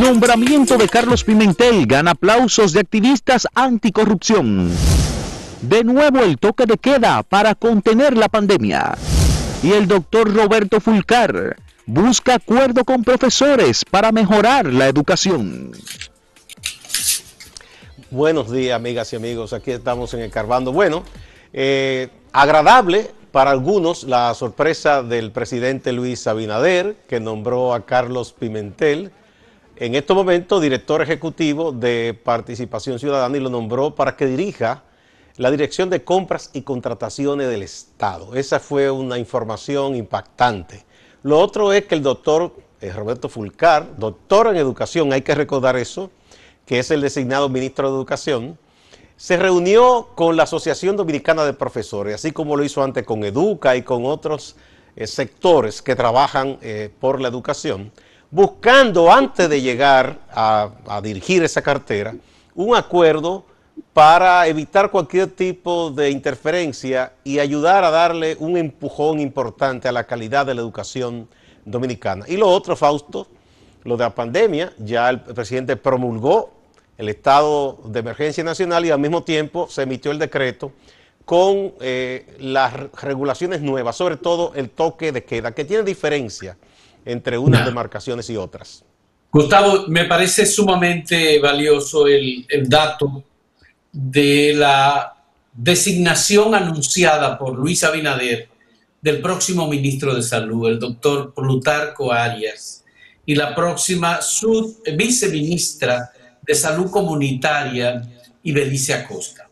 Nombramiento de Carlos Pimentel gana aplausos de activistas anticorrupción. De nuevo el toque de queda para contener la pandemia. Y el doctor Roberto Fulcar busca acuerdo con profesores para mejorar la educación. Buenos días, amigas y amigos. Aquí estamos en el Carvando. Bueno, eh, agradable para algunos la sorpresa del presidente Luis Abinader, que nombró a Carlos Pimentel, en este momento director ejecutivo de Participación Ciudadana y lo nombró para que dirija la Dirección de Compras y Contrataciones del Estado. Esa fue una información impactante. Lo otro es que el doctor eh, Roberto Fulcar, doctor en educación, hay que recordar eso, que es el designado ministro de Educación, se reunió con la Asociación Dominicana de Profesores, así como lo hizo antes con Educa y con otros eh, sectores que trabajan eh, por la educación, buscando antes de llegar a, dirigir esa cartera un acuerdo para evitar cualquier tipo de interferencia y ayudar a darle un empujón importante a la calidad de la educación dominicana. Y lo otro, Fausto, lo de la pandemia, ya el presidente promulgó el estado de emergencia nacional y al mismo tiempo se emitió el decreto con eh, las regulaciones nuevas, sobre todo el toque de queda, que tiene diferencia entre unas demarcaciones y otras. Gustavo, me parece sumamente valioso el, el dato de la designación anunciada por Luis Abinader del próximo ministro de Salud, el doctor Plutarco Arias, y la próxima su viceministra de Salud Comunitaria, Ibelice Acosta.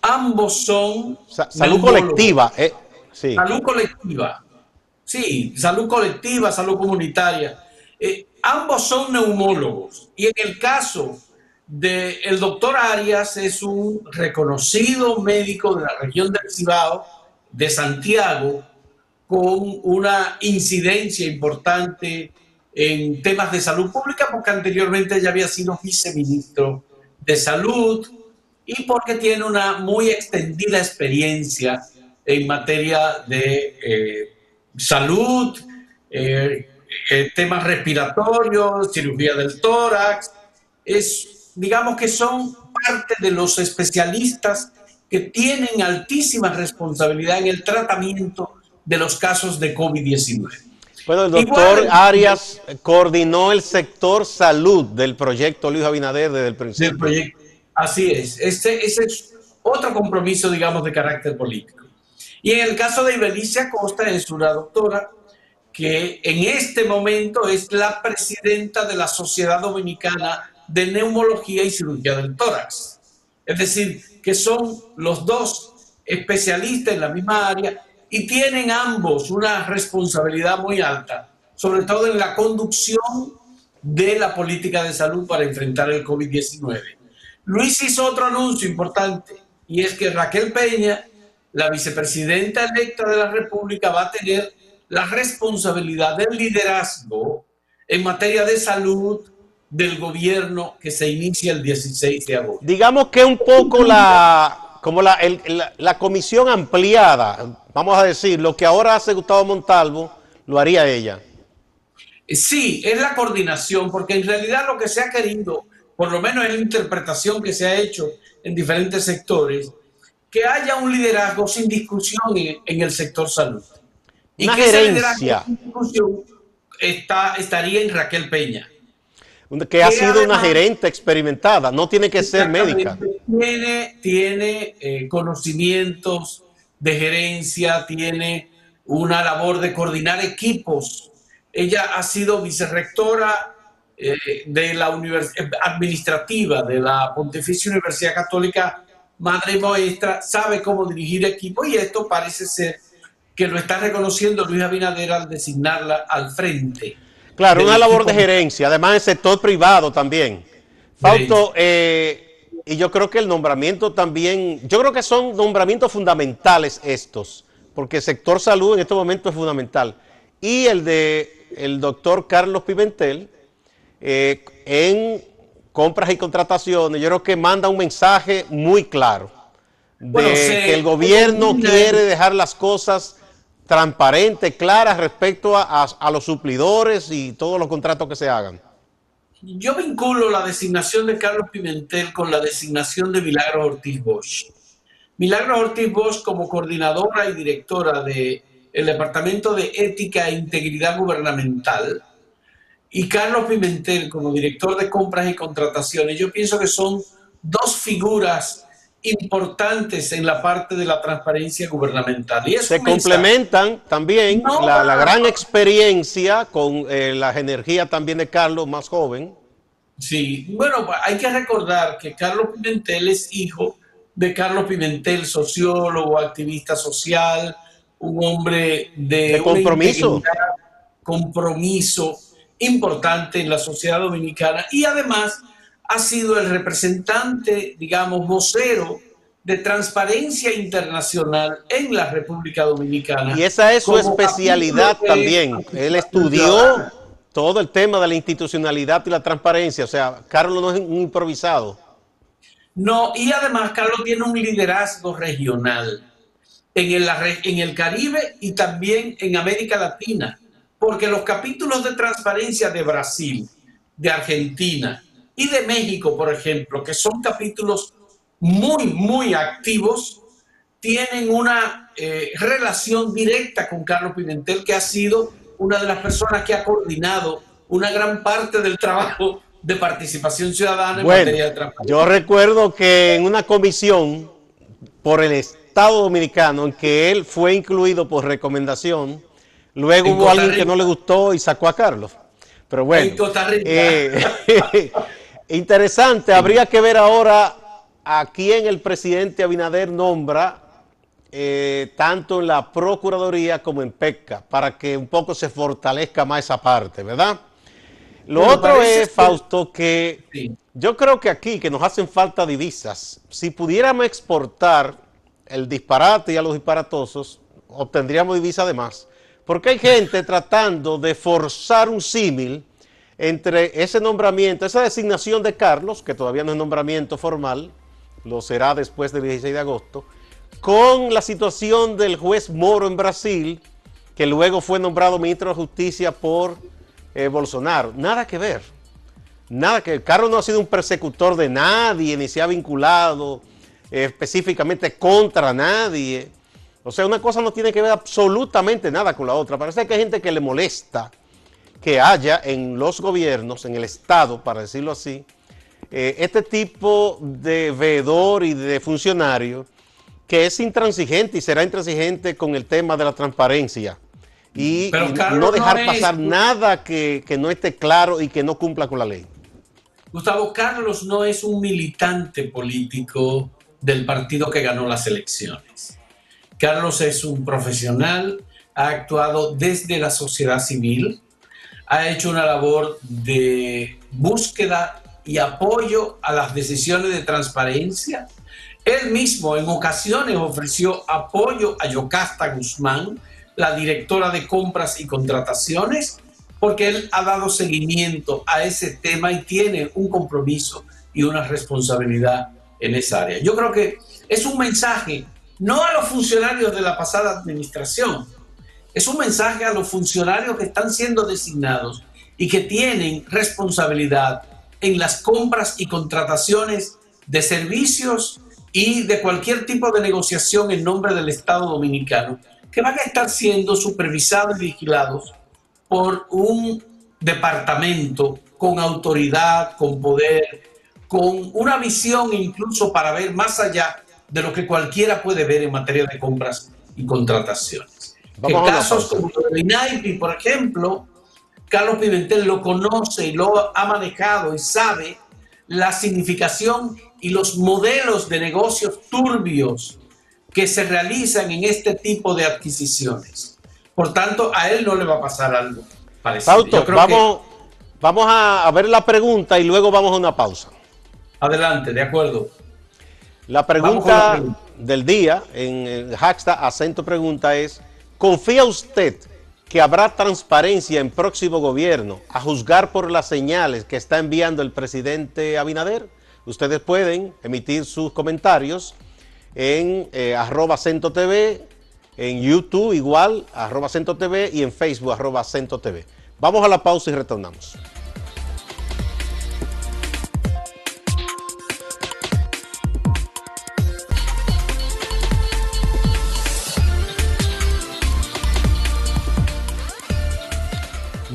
Ambos son... salud colectiva. Eh, sí. Salud colectiva. Sí, salud colectiva, salud comunitaria. Eh, ambos son neumólogos y en el caso del el doctor Arias es un reconocido médico de la región del Cibao, de Santiago, con una incidencia importante en temas de salud pública, porque anteriormente ya había sido viceministro de salud y porque tiene una muy extendida experiencia en materia de eh, salud, eh, eh, temas respiratorios, cirugía del tórax. Es, digamos que son parte de los especialistas que tienen altísima responsabilidad en el tratamiento de los casos de COVID-19. Bueno, el doctor Arias coordinó el sector salud del proyecto Luis Abinader desde el principio. proyecto. Así es. Este, ese es otro compromiso, digamos, de carácter político. Y en el caso de Ibelicia Costa es una doctora que en este momento es la presidenta de la Sociedad Dominicana de Neumología y Cirugía del Tórax. Es decir, que son los dos especialistas en la misma área y tienen ambos una responsabilidad muy alta, sobre todo en la conducción de la política de salud para enfrentar el COVID-19. Luis hizo otro anuncio importante y es que Raquel Peña la vicepresidenta electa de la República va a tener la responsabilidad del liderazgo en materia de salud del gobierno que se inicia el 16 de agosto. Digamos que un poco la, como la, la, comisión ampliada, vamos a decir, lo que ahora hace Gustavo Montalvo, lo haría ella. Sí, es la coordinación, porque en realidad lo que se ha querido, por lo menos es la interpretación que se ha hecho en diferentes sectores, que haya un liderazgo sin discusión en, el sector salud. Y que ese liderazgo sin discusión está, estaría en Raquel Peña. Que, ha sido una gerente experimentada, no tiene que ser médica. Tiene, tiene eh, conocimientos de gerencia, tiene una labor de coordinar equipos. Ella ha sido vicerrectora eh, de la universidad administrativa de la Pontificia Universidad Católica madre maestra, sabe cómo dirigir equipo y esto parece ser que lo está reconociendo Luis Abinader al designarla al frente. Claro, una labor de gerencia, además el sector privado también. Fausto, eh, y yo creo que el nombramiento también, yo creo que son nombramientos fundamentales estos, porque el sector salud en este momento es fundamental. Y el de el doctor Carlos Pimentel eh, en compras y contrataciones, yo creo que manda un mensaje muy claro de que el gobierno quiere dejar las cosas transparentes, claras respecto a, los suplidores y todos los contratos que se hagan. yo vinculo la designación de Carlos Pimentel con la designación de Milagro Ortiz Bosch. Milagro Ortiz Bosch como coordinadora y directora del el Departamento de Ética e Integridad Gubernamental y Carlos Pimentel como director de compras y contrataciones, yo pienso que son dos figuras importantes en la parte de la transparencia gubernamental. Y Se complementan también la, gran experiencia con eh, la energía también de Carlos, más joven. Sí, bueno, hay que recordar que Carlos Pimentel es hijo de Carlos Pimentel, sociólogo, activista social, un hombre de, compromiso. compromiso importante en la sociedad dominicana y además ha sido el representante, digamos, vocero de transparencia internacional en la República Dominicana. Y esa es su especialidad también. Él estudió todo el tema de la institucionalidad y la transparencia. O sea, Carlos no es un improvisado. No, y además Carlos tiene un liderazgo regional en el, en el Caribe y también en América Latina, porque los capítulos de transparencia de Brasil, de Argentina, y de México, por ejemplo, que son capítulos muy, muy activos, tienen una eh, relación directa con Carlos Pimentel, que ha sido una de las personas que ha coordinado una gran parte del trabajo de participación ciudadana en materia de transporte. Yo recuerdo que en una comisión por el Estado Dominicano, en que él fue incluido por recomendación, luego hubo alguien que no le gustó y sacó a Carlos. Pero bueno. En Costa Rica. Eh, Interesante, habría que ver ahora a quién el presidente Abinader nombra, eh, tanto en la Procuraduría como en PECA, para que un poco se fortalezca más esa parte, ¿verdad? Lo otro es, Fausto, que yo creo que aquí, que nos hacen falta divisas, si pudiéramos exportar el disparate y a los disparatosos, obtendríamos divisas de más. Porque hay gente tratando de forzar un símil entre ese nombramiento, esa designación de Carlos, que todavía no es nombramiento formal, lo será después del 16 de agosto, con la situación del juez Moro en Brasil, que luego fue nombrado ministro de Justicia por eh, Bolsonaro. Nada que ver. Nada que Carlos no ha sido un persecutor de nadie, ni se ha vinculado eh, específicamente contra nadie. O sea, una cosa no tiene que ver absolutamente nada con la otra. Parece que hay gente que le molesta que haya en los gobiernos, en el Estado, para decirlo así, eh, este tipo de veedor y de funcionario que es intransigente y será intransigente con el tema de la transparencia y, no dejar pasar nada que, que no esté claro y que no cumpla con la ley. Gustavo Carlos no es un militante político del partido que ganó las elecciones. Carlos es un profesional, ha actuado desde la sociedad civil, ha hecho una labor de búsqueda y apoyo a las decisiones de transparencia. Él mismo en ocasiones ofreció apoyo a Yocasta Guzmán, la directora de compras y contrataciones, porque él ha dado seguimiento a ese tema y tiene un compromiso y una responsabilidad en esa área. Yo creo que es un mensaje no a los funcionarios de la pasada administración, es un mensaje a los funcionarios que están siendo designados y que tienen responsabilidad en las compras y contrataciones de servicios y de cualquier tipo de negociación en nombre del Estado Dominicano, que van a estar siendo supervisados y vigilados por un departamento con autoridad, con poder, con una visión incluso para ver más allá de lo que cualquiera puede ver en materia de compras y contrataciones que casos como el de INAIPI, por ejemplo, Carlos Pimentel lo conoce y lo ha manejado y sabe la significación y los modelos de negocios turbios que se realizan en este tipo de adquisiciones. Por tanto, a él no le va a pasar algo parecido. vamos, vamos a ver la pregunta y luego vamos a una pausa. Adelante, de acuerdo. La pregunta, pregunta. del día en el hashtag acento pregunta es ¿Confía usted que habrá transparencia en próximo gobierno a juzgar por las señales que está enviando el presidente Abinader? Ustedes pueden emitir sus comentarios en eh, arroba Cento TV, en YouTube igual, arroba Cento TV y en Facebook arroba Cento TV. Vamos a la pausa y retornamos.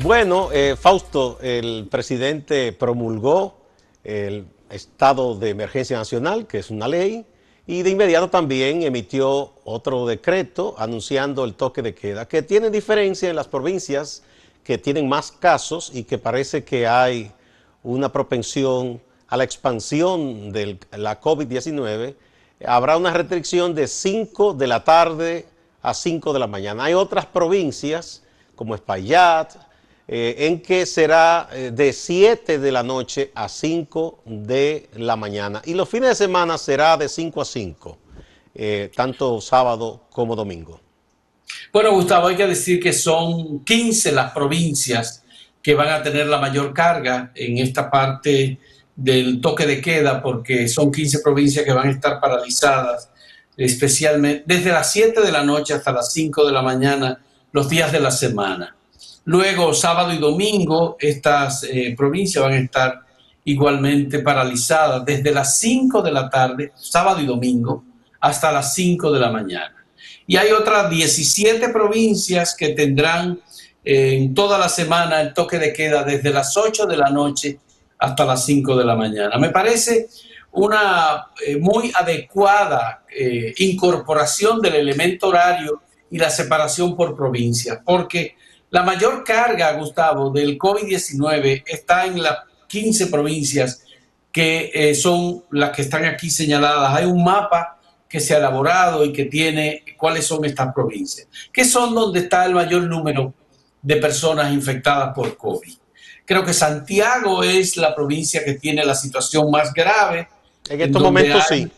Bueno, eh, Fausto, el presidente promulgó el estado de emergencia nacional, que es una ley, y de inmediato también emitió otro decreto anunciando el toque de queda, que tiene diferencia en las provincias que tienen más casos y que parece que hay una propensión a la expansión de la COVID-19. Habrá una restricción de 5 de la tarde a 5 de la mañana. Hay otras provincias como Espaillat, eh, en que será eh, de 7 de la noche a 5 de la mañana. Y los fines de semana será de 5 a 5, eh, tanto sábado como domingo. Bueno, Gustavo, hay que decir que son 15 las provincias que van a tener la mayor carga en esta parte del toque de queda, porque son 15 provincias que van a estar paralizadas, especialmente desde las 7 de la noche hasta las 5 de la mañana los días de la semana. Luego, sábado y domingo, estas eh, provincias van a estar igualmente paralizadas desde las 5 de la tarde, sábado y domingo, hasta las 5 de la mañana. Y hay otras 17 provincias que tendrán eh, en toda la semana el toque de queda desde las 8 de la noche hasta las 5 de la mañana. Me parece una eh, muy adecuada incorporación del elemento horario y la separación por provincia, porque la mayor carga, Gustavo, del COVID-19 está en las 15 provincias que eh, son las que están aquí señaladas. Hay un mapa que se ha elaborado y que tiene cuáles son estas provincias, que son donde está el mayor número de personas infectadas por COVID. Creo que Santiago es la provincia que tiene la situación más grave. En estos momentos sí.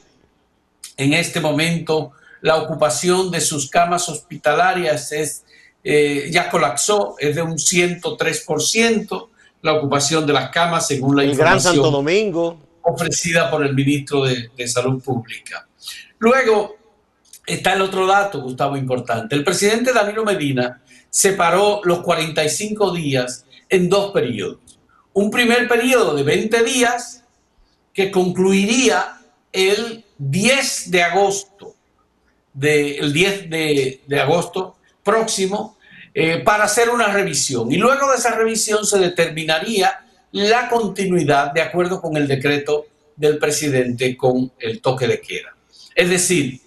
En este momento la ocupación de sus camas hospitalarias es, eh, ya colapsó, es de un 103%, la ocupación de las camas según la el Gran Santo Domingo. ofrecida por el ministro de, de Salud Pública. Luego está el otro dato, Gustavo, importante. El presidente Danilo Medina separó los 45 días en dos periodos. Un primer periodo de 20 días que concluiría el 10 de agosto del 10 de, agosto próximo eh, para hacer una revisión. Y luego de esa revisión se determinaría la continuidad de acuerdo con el decreto del presidente con el toque de queda. Es decir,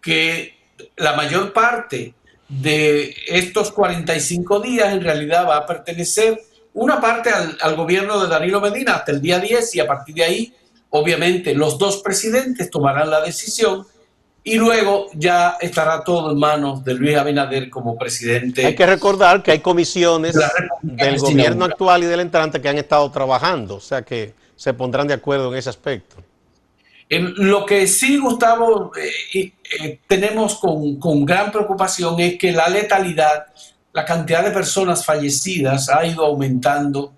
que la mayor parte de estos 45 días en realidad va a pertenecer una parte al, al, gobierno de Danilo Medina hasta el día 10 y a partir de ahí, obviamente, los dos presidentes tomarán la decisión y luego ya estará todo en manos de Luis Abinader como presidente. Hay que recordar que hay comisiones del gobierno actual y del entrante que han estado trabajando, o sea que se pondrán de acuerdo en ese aspecto. En lo que sí, Gustavo, eh, eh, tenemos con, con, gran preocupación es que la letalidad, la cantidad de personas fallecidas ha ido aumentando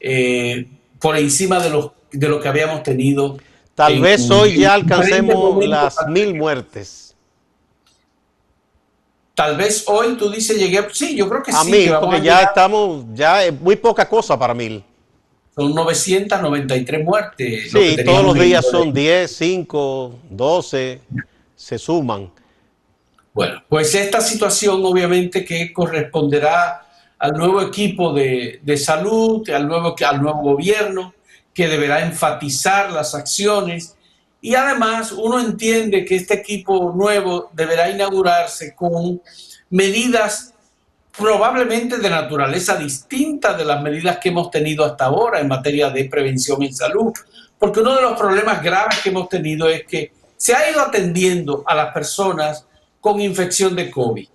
eh, por encima de, los, de lo que habíamos tenido Tal vez hoy ya alcancemos las mil muertes. Tal vez hoy tú dices llegué, sí, yo creo que sí. Porque ya estamos, ya es muy poca cosa para mil. Son 993 muertes. Sí, todos los días son 10, 5, 12, se suman. Bueno, pues esta situación obviamente que corresponderá al nuevo equipo de, de salud, al nuevo, al nuevo gobierno, que deberá enfatizar las acciones y además uno entiende que este equipo nuevo deberá inaugurarse con medidas probablemente de naturaleza distinta de las medidas que hemos tenido hasta ahora en materia de prevención en salud, porque uno de los problemas graves que hemos tenido es que se ha ido atendiendo a las personas con infección de COVID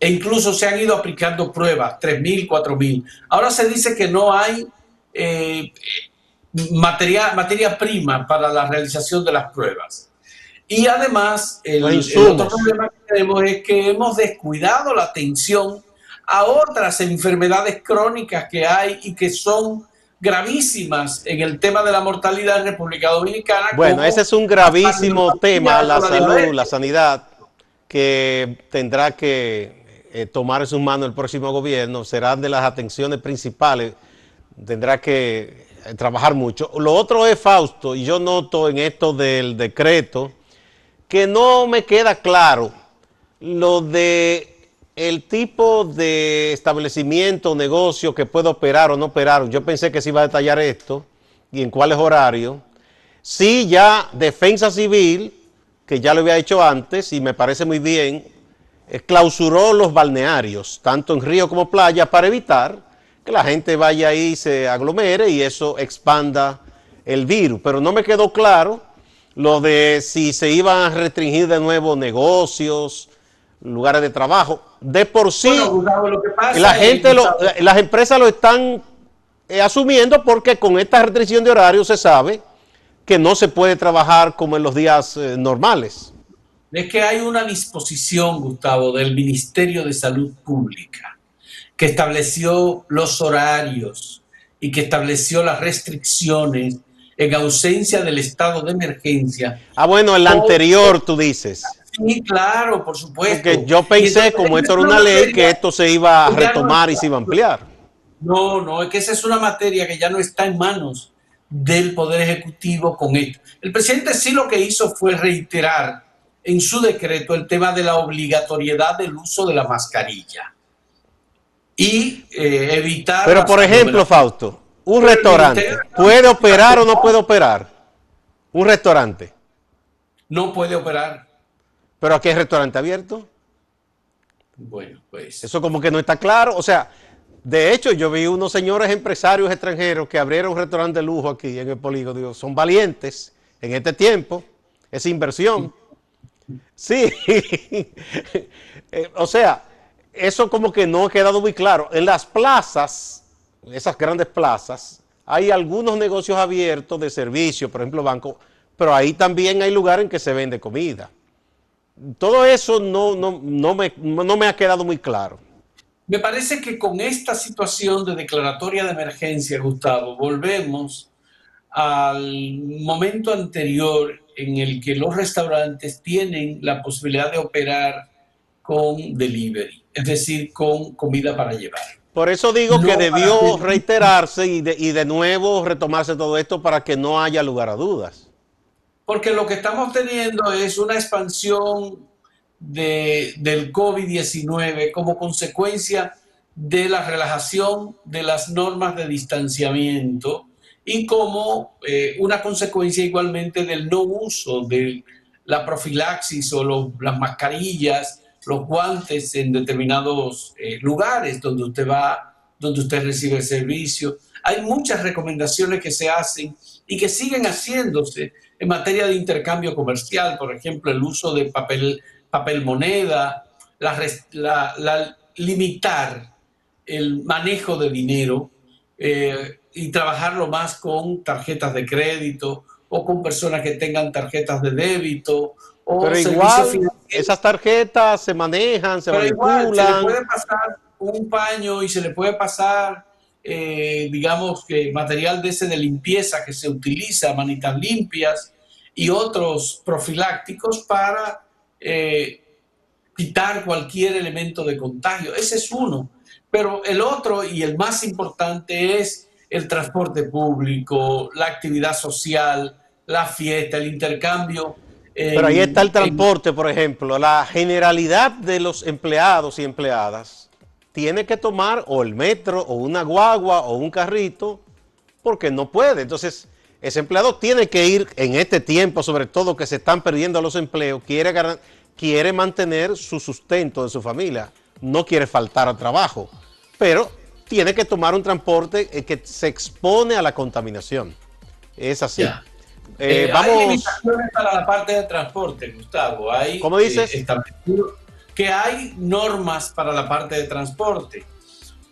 e incluso se han ido aplicando pruebas, 3.000, 4.000. Ahora se dice que no hay eh, materia, materia prima para la realización de las pruebas. Y además, el, otro problema que tenemos es que hemos descuidado la atención a otras enfermedades crónicas que hay y que son gravísimas en el tema de la mortalidad en República Dominicana. Bueno, ese es un gravísimo tema, la salud, la sanidad, que tendrá que eh, tomar en sus manos el próximo gobierno, será de las atenciones principales, tendrá que trabajar mucho. Lo otro es, Fausto, y yo noto en esto del decreto, que no me queda claro lo de el tipo de establecimiento, negocio que puede operar o no operar, yo pensé que se iba a detallar esto y en cuáles horarios. Sí, ya Defensa Civil, que ya lo había hecho antes y me parece muy bien, eh, clausuró los balnearios, tanto en río como playa, para evitar que la gente vaya ahí y se aglomere y eso expanda el virus. Pero no me quedó claro lo de si se iban a restringir de nuevo negocios, lugares de trabajo. De por sí, la gente, las empresas lo están eh, asumiendo porque con esta restricción de horario se sabe que no se puede trabajar como en los días eh, normales. Es que hay una disposición, Gustavo, del Ministerio de Salud Pública que estableció los horarios y que estableció las restricciones en ausencia del estado de emergencia. Ah, bueno, el anterior tú dices. Sí, claro, por supuesto. Porque yo pensé, como esto era una ley, que esto se iba a retomar y se iba a ampliar. No, no, es que esa es una materia que ya no está en manos del Poder Ejecutivo con esto. El presidente sí lo que hizo fue reiterar en su decreto el tema de la obligatoriedad del uso de la mascarilla y eh, evitar... Pero por ejemplo, Fausto, un restaurante, ¿puede operar o no puede operar? Un restaurante. No puede operar. ¿Pero aquí hay restaurante abierto? Bueno, pues... Eso como que no está claro. O sea, de hecho, yo vi unos señores empresarios extranjeros que abrieron un restaurante de lujo aquí en el polígono. Digo, son valientes en este tiempo, es inversión. Sí, eh, o sea, eso como que no ha quedado muy claro. En las plazas, esas grandes plazas, hay algunos negocios abiertos de servicio, por ejemplo, banco, pero ahí también hay lugares en que se vende comida. Todo eso no, no, me, no me ha quedado muy claro. Me parece que con esta situación de declaratoria de emergencia, Gustavo, volvemos al momento anterior en el que los restaurantes tienen la posibilidad de operar con delivery, es decir, con comida para llevar. Por eso digo que debió reiterarse y de, y de nuevo retomarse todo esto para que no haya lugar a dudas. Porque lo que estamos teniendo es una expansión de, del COVID-19 como consecuencia de la relajación de las normas de distanciamiento y como eh, una consecuencia igualmente del no uso de la profilaxis o las mascarillas, los guantes en determinados eh, lugares donde usted va, donde usted recibe servicio. Hay muchas recomendaciones que se hacen y que siguen haciéndose en materia de intercambio comercial, por ejemplo, el uso de papel, papel moneda, la, limitar el manejo de dinero. Eh, y trabajarlo más con tarjetas de crédito o con personas que tengan tarjetas de débito. O Pero igual esas tarjetas se manejan, se manipulan. se le puede pasar un paño y se le puede pasar, eh, digamos, que material de ese de limpieza que se utiliza, manitas limpias y otros profilácticos para eh, quitar cualquier elemento de contagio. Ese es uno. Pero el otro y el más importante es el transporte público, la actividad social, la fiesta, el intercambio. Pero ahí está el transporte, por ejemplo. La generalidad de los empleados y empleadas tiene que tomar o el metro o una guagua o un carrito porque no puede. Entonces, ese empleado tiene que ir en este tiempo, sobre todo que se están perdiendo los empleos, quiere, quiere mantener su sustento de su familia, no quiere faltar al trabajo. Pero tiene que tomar un transporte eh, que se expone a la contaminación. Es así. Eh, vamos... Hay limitaciones para la parte de transporte, Gustavo. Hay, ¿Cómo dices? que hay normas para la parte de transporte.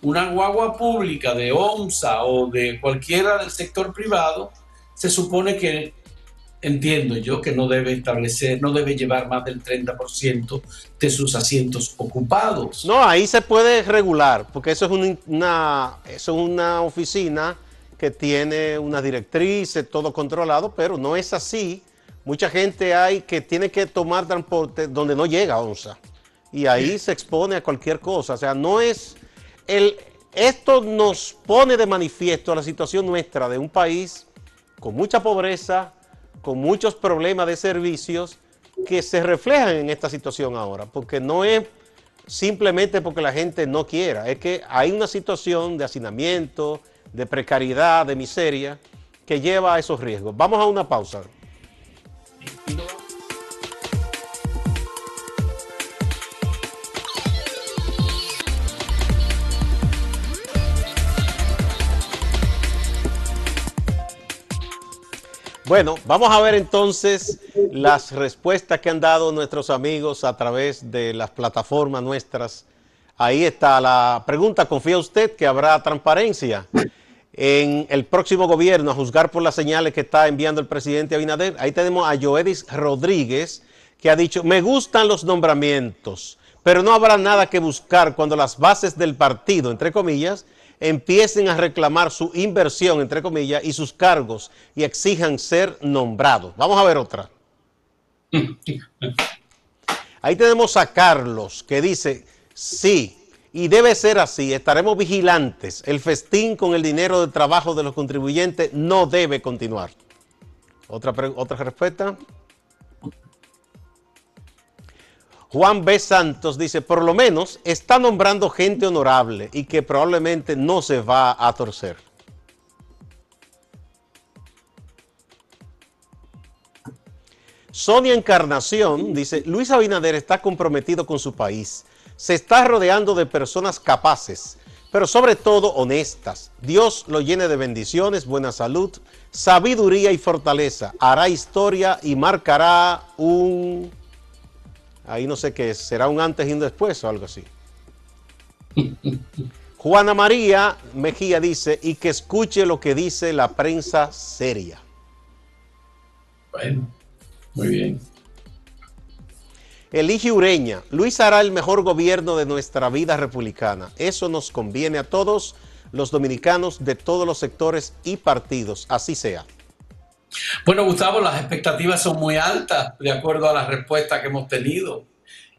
Una guagua pública de OMSA o de cualquiera del sector privado se supone que entiendo yo que no debe establecer, no debe llevar más del 30% de sus asientos ocupados. No, ahí se puede regular, porque eso es una, eso es una oficina que tiene una directriz, todo controlado, pero no es así. Mucha gente hay que tiene que tomar transporte donde no llega ONSA. Y ahí se expone a cualquier cosa. O sea, no es... El, esto nos pone de manifiesto la situación nuestra de un país con mucha pobreza, con muchos problemas de servicios que se reflejan en esta situación ahora, porque no es simplemente porque la gente no quiera. Es que hay una situación de hacinamiento, de precariedad, de miseria, que lleva a esos riesgos. Vamos a una pausa. Bueno, vamos a ver entonces las respuestas que han dado nuestros amigos a través de las plataformas nuestras. Ahí está la pregunta, ¿confía usted que habrá transparencia en el próximo gobierno a juzgar por las señales que está enviando el presidente Abinader? Ahí tenemos a Joedis Rodríguez que ha dicho, me gustan los nombramientos, pero no habrá nada que buscar cuando las bases del partido, entre comillas, empiecen a reclamar su inversión, entre comillas, y sus cargos y exijan ser nombrados. Vamos a ver otra. Ahí tenemos a Carlos que dice, sí, y debe ser así, estaremos vigilantes. El festín con el dinero de trabajo de los contribuyentes no debe continuar. Otra, otra respuesta. Juan B. Santos dice, por lo menos está nombrando gente honorable y que probablemente no se va a torcer. Sonia Encarnación dice, Luis Abinader está comprometido con su país. Se está rodeando de personas capaces, pero sobre todo honestas. Dios lo llene de bendiciones, buena salud, sabiduría y fortaleza. Hará historia y marcará un Ahí no sé qué será un antes y un después o algo así. Juana María Mejía dice, y que escuche lo que dice la prensa seria. Bueno, muy bien. Elige Ureña, Luis hará el mejor gobierno de nuestra vida republicana. Eso nos conviene a todos los dominicanos de todos los sectores y partidos, así sea. Bueno, Gustavo, las expectativas son muy altas de acuerdo a las respuestas que hemos tenido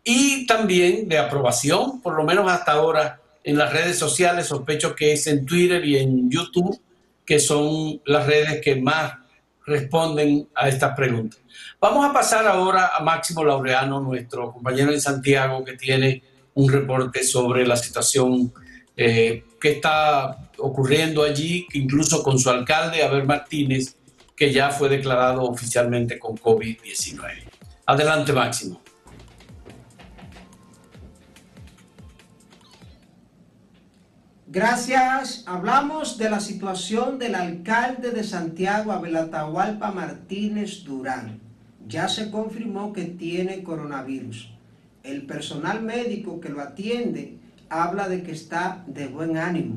y también de aprobación, por lo menos hasta ahora en las redes sociales, sospecho que es en Twitter y en YouTube, que son las redes que más responden a estas preguntas. Vamos a pasar ahora a Máximo Laureano, nuestro compañero en Santiago, que tiene un reporte sobre la situación eh, que está ocurriendo allí, incluso con su alcalde, Abel Martínez, que ya fue declarado oficialmente con COVID-19. Adelante, Máximo. Gracias. Hablamos de la situación del alcalde de Santiago, Abel Atahualpa Martínez Durán. Ya se confirmó que tiene coronavirus. El personal médico que lo atiende habla de que está de buen ánimo.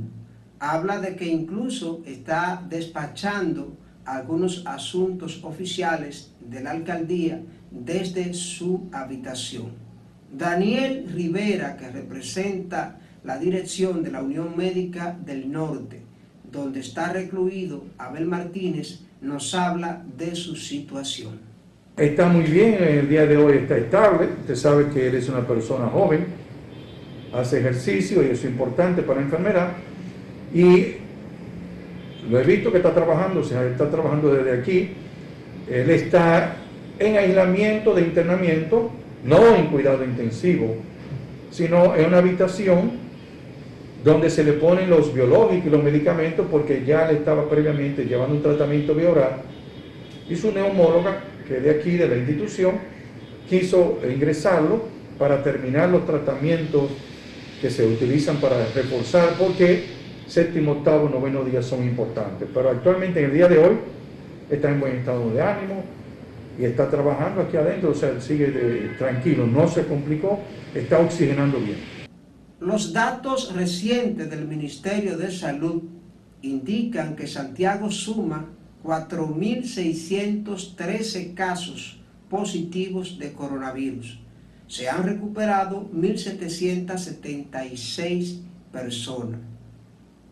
Habla de que incluso está despachando algunos asuntos oficiales de la alcaldía desde su habitación. Daniel Rivera, que representa la dirección de la Unión Médica del Norte, donde está recluido Abel Martínez, nos habla de su situación. Está muy bien, el día de hoy está estable, usted sabe que él es una persona joven, hace ejercicio y eso es importante para la enfermedad y lo he visto que está trabajando, o sea, está trabajando desde aquí. Él está en aislamiento de internamiento, no en cuidado intensivo, sino en una habitación donde se le ponen los biológicos y los medicamentos porque ya le estaba previamente llevando un tratamiento bioral y su neumóloga, que es de aquí, de la institución, quiso ingresarlo para terminar los tratamientos que se utilizan para reforzar, porque séptimo, octavo, noveno días son importantes. Pero actualmente en el día de hoy está en buen estado de ánimo y está trabajando aquí adentro, o sea, sigue tranquilo, no se complicó, está oxigenando bien. Los datos recientes del Ministerio de Salud indican que Santiago suma 4.613 casos positivos de coronavirus. Se han recuperado 1.776 personas.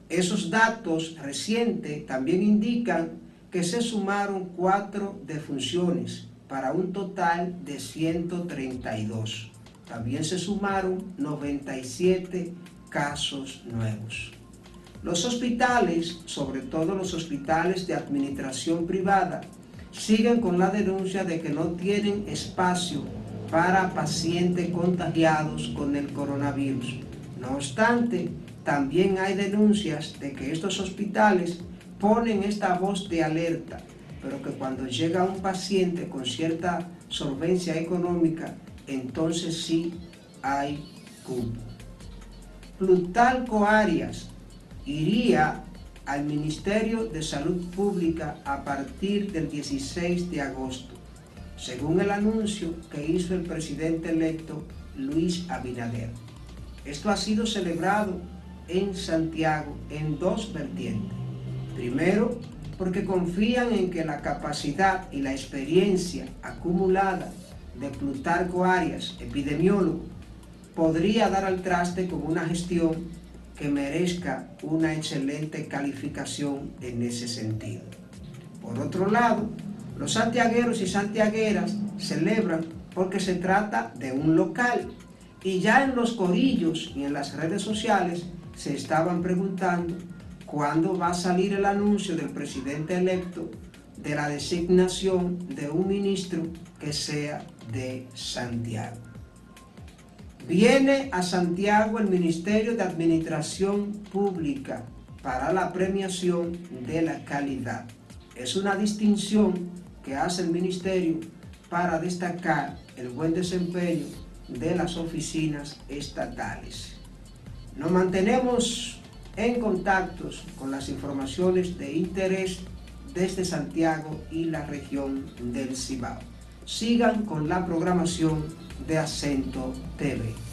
Esos datos recientes también indican que se sumaron cuatro defunciones para un total de 132. También se sumaron 97 casos nuevos. Los hospitales, sobre todo los hospitales de administración privada, siguen con la denuncia de que no tienen espacio para pacientes contagiados con el coronavirus. No obstante, también hay denuncias de que estos hospitales ponen esta voz de alerta, pero que cuando llega un paciente con cierta solvencia económica, entonces sí hay cupo. Plutarco Arias iría al Ministerio de Salud Pública a partir del 16 de agosto, según el anuncio que hizo el presidente electo Luis Abinader. Esto ha sido celebrado en Santiago en dos vertientes. Primero, porque confían en que la capacidad y la experiencia acumulada de Plutarco Arias, epidemiólogo, podría dar al traste con una gestión que merezca una excelente calificación en ese sentido. Por otro lado, los santiagueros y santiagueras celebran porque se trata de un local y ya en los corillos y en las redes sociales se estaban preguntando cuándo va a salir el anuncio del presidente electo de la designación de un ministro que sea de Santiago. Viene a Santiago el Ministerio de Administración Pública para la premiación de la calidad. Es una distinción que hace el ministerio para destacar el buen desempeño de las oficinas estatales. Nos mantenemos en contacto con las informaciones de interés desde Santiago y la región del Cibao. Sigan con la programación de Acento TV.